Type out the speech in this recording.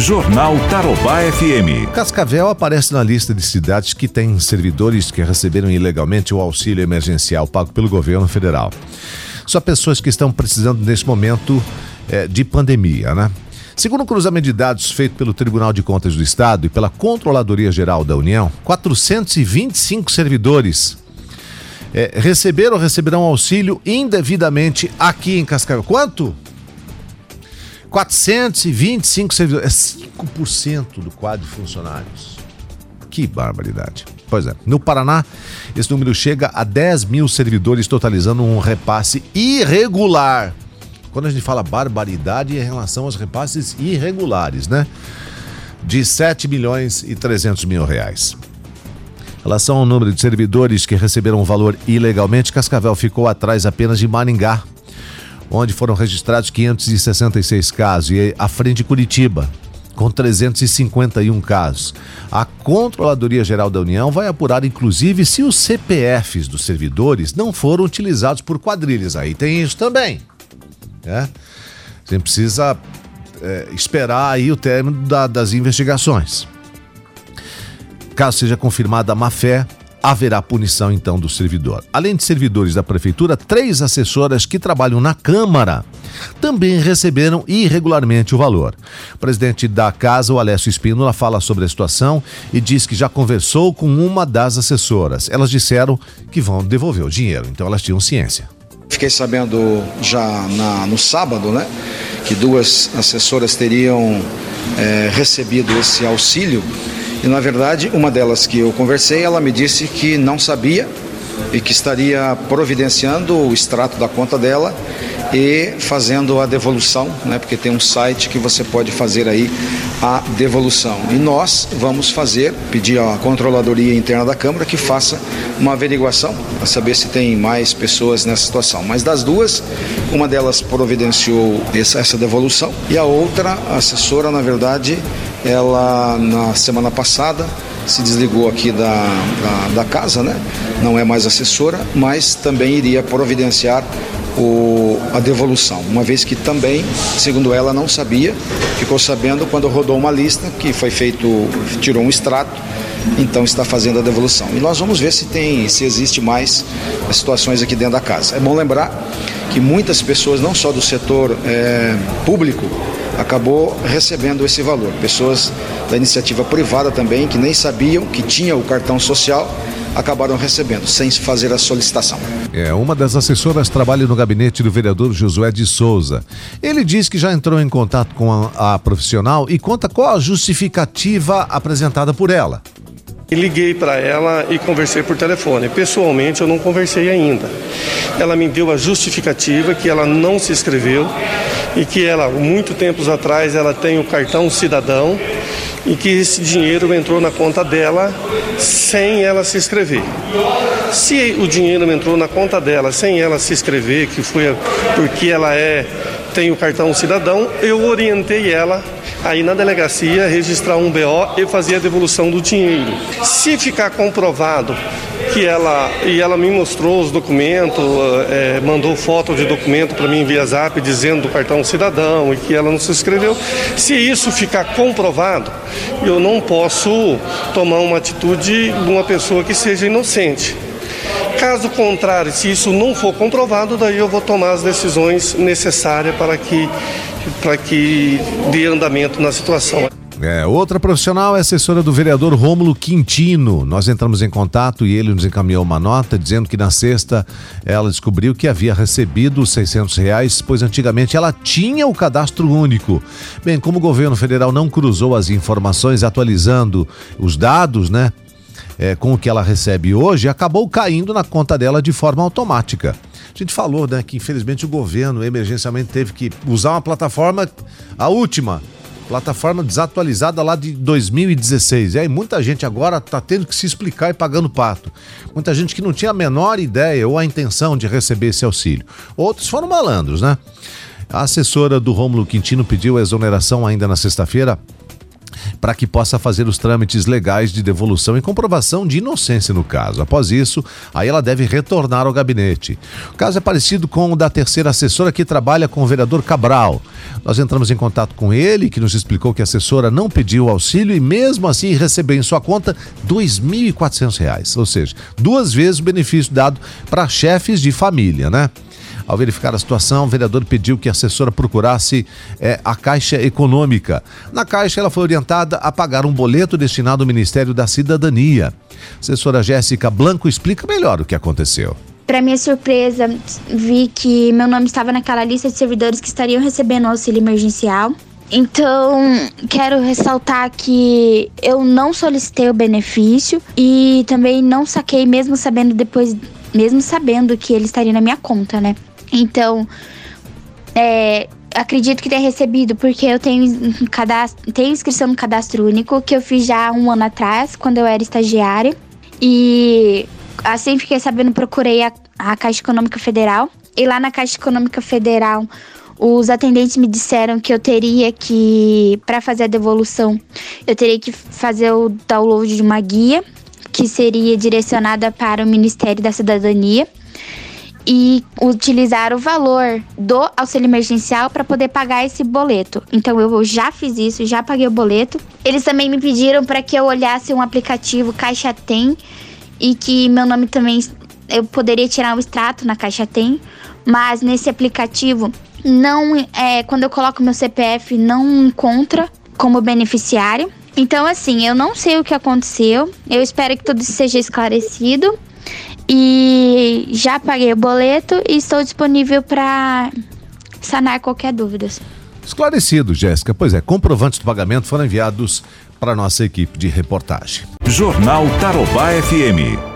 Jornal Tarobá FM. Cascavel aparece na lista de cidades que têm servidores que receberam ilegalmente o auxílio emergencial pago pelo governo federal. Só pessoas que estão precisando nesse momento é, de pandemia, né? Segundo o cruzamento de dados feito pelo Tribunal de Contas do Estado e pela Controladoria Geral da União, 425 servidores é, receberam ou receberão auxílio indevidamente aqui em Cascavel. Quanto? 425 servidores. É 5% do quadro de funcionários. Que barbaridade. Pois é. No Paraná, esse número chega a 10 mil servidores, totalizando um repasse irregular. Quando a gente fala barbaridade é em relação aos repasses irregulares, né? De 7 milhões e 300 mil reais. Em relação ao número de servidores que receberam o valor ilegalmente, Cascavel ficou atrás apenas de Maringá, onde foram registrados 566 casos, e à frente de Curitiba, com 351 casos. A Controladoria Geral da União vai apurar, inclusive, se os CPFs dos servidores não foram utilizados por quadrilhas. Aí tem isso também. Né? A gente precisa é, esperar aí o término da, das investigações. Caso seja confirmada a má-fé, haverá punição então do servidor. Além de servidores da prefeitura, três assessoras que trabalham na Câmara também receberam irregularmente o valor. O presidente da casa, o Alessio Espínola, fala sobre a situação e diz que já conversou com uma das assessoras. Elas disseram que vão devolver o dinheiro, então elas tinham ciência. Fiquei sabendo já na, no sábado, né, que duas assessoras teriam é, recebido esse auxílio e na verdade, uma delas que eu conversei, ela me disse que não sabia e que estaria providenciando o extrato da conta dela e fazendo a devolução, né? Porque tem um site que você pode fazer aí a devolução. E nós vamos fazer, pedir à controladoria interna da Câmara que faça uma averiguação para saber se tem mais pessoas nessa situação. Mas das duas, uma delas providenciou essa, devolução e a outra, a assessora, na verdade, ela na semana passada se desligou aqui da, da, da, casa, né? não é mais assessora, mas também iria providenciar o, a devolução, uma vez que também, segundo ela, não sabia, ficou sabendo quando rodou uma lista que foi feito, tirou um extrato, então está fazendo a devolução. E nós vamos ver se tem, se existe mais situações aqui dentro da casa. É bom lembrar que muitas pessoas, não só do setor é, público, acabou recebendo esse valor. Pessoas da iniciativa privada também, que nem sabiam que tinha o cartão social, acabaram recebendo, sem fazer a solicitação. É, uma das assessoras trabalha no gabinete do vereador Josué de Souza. Ele diz que já entrou em contato com a, a profissional e conta qual a justificativa apresentada por ela. Liguei para ela e conversei por telefone. Pessoalmente, eu não conversei ainda. Ela me deu a justificativa que ela não se inscreveu e que ela, muito tempos atrás, ela tem o cartão cidadão e que esse dinheiro entrou na conta dela sem ela se inscrever. Se o dinheiro entrou na conta dela sem ela se inscrever, que foi porque ela é tem o cartão cidadão, eu orientei ela aí na delegacia registrar um BO e fazer a devolução do dinheiro. Se ficar comprovado que ela e ela me mostrou os documentos, é, mandou foto de documento para mim via Zap dizendo do cartão cidadão e que ela não se inscreveu. Se isso ficar comprovado, eu não posso tomar uma atitude de uma pessoa que seja inocente. Caso contrário, se isso não for comprovado, daí eu vou tomar as decisões necessárias para que, para que dê andamento na situação. É, outra profissional é assessora do vereador Rômulo Quintino. Nós entramos em contato e ele nos encaminhou uma nota dizendo que na sexta ela descobriu que havia recebido os 600 reais, pois antigamente ela tinha o cadastro único. Bem, como o governo federal não cruzou as informações atualizando os dados, né? é, com o que ela recebe hoje acabou caindo na conta dela de forma automática. A gente falou, né, que infelizmente o governo emergencialmente teve que usar uma plataforma, a última, plataforma desatualizada lá de 2016. E aí muita gente agora está tendo que se explicar e pagando pato. Muita gente que não tinha a menor ideia ou a intenção de receber esse auxílio. Outros foram malandros, né? A assessora do Rômulo Quintino pediu exoneração ainda na sexta-feira para que possa fazer os trâmites legais de devolução e comprovação de inocência no caso. Após isso, aí ela deve retornar ao gabinete. O caso é parecido com o da terceira assessora que trabalha com o vereador Cabral. Nós entramos em contato com ele, que nos explicou que a assessora não pediu auxílio e mesmo assim recebeu em sua conta R$ 2.400, ou seja, duas vezes o benefício dado para chefes de família, né? Ao verificar a situação, o vereador pediu que a assessora procurasse é, a Caixa Econômica. Na Caixa, ela foi orientada a pagar um boleto destinado ao Ministério da Cidadania. A assessora Jéssica Blanco explica melhor o que aconteceu. Para minha surpresa, vi que meu nome estava naquela lista de servidores que estariam recebendo auxílio emergencial. Então, quero ressaltar que eu não solicitei o benefício e também não saquei, mesmo sabendo depois, mesmo sabendo que ele estaria na minha conta, né? Então, é, acredito que tenha recebido, porque eu tenho, cadastro, tenho inscrição no cadastro único, que eu fiz já um ano atrás, quando eu era estagiária. E assim fiquei sabendo, procurei a, a Caixa Econômica Federal. E lá na Caixa Econômica Federal, os atendentes me disseram que eu teria que, para fazer a devolução, eu teria que fazer o download de uma guia, que seria direcionada para o Ministério da Cidadania e utilizar o valor do auxílio emergencial para poder pagar esse boleto. Então eu já fiz isso, já paguei o boleto. Eles também me pediram para que eu olhasse um aplicativo Caixa Tem e que meu nome também eu poderia tirar um extrato na Caixa Tem, mas nesse aplicativo não é quando eu coloco meu CPF não encontra como beneficiário. Então assim, eu não sei o que aconteceu. Eu espero que tudo seja esclarecido. E já paguei o boleto e estou disponível para sanar qualquer dúvida. Esclarecido, Jéssica. Pois é, comprovantes do pagamento foram enviados para nossa equipe de reportagem. Jornal Tarobá FM.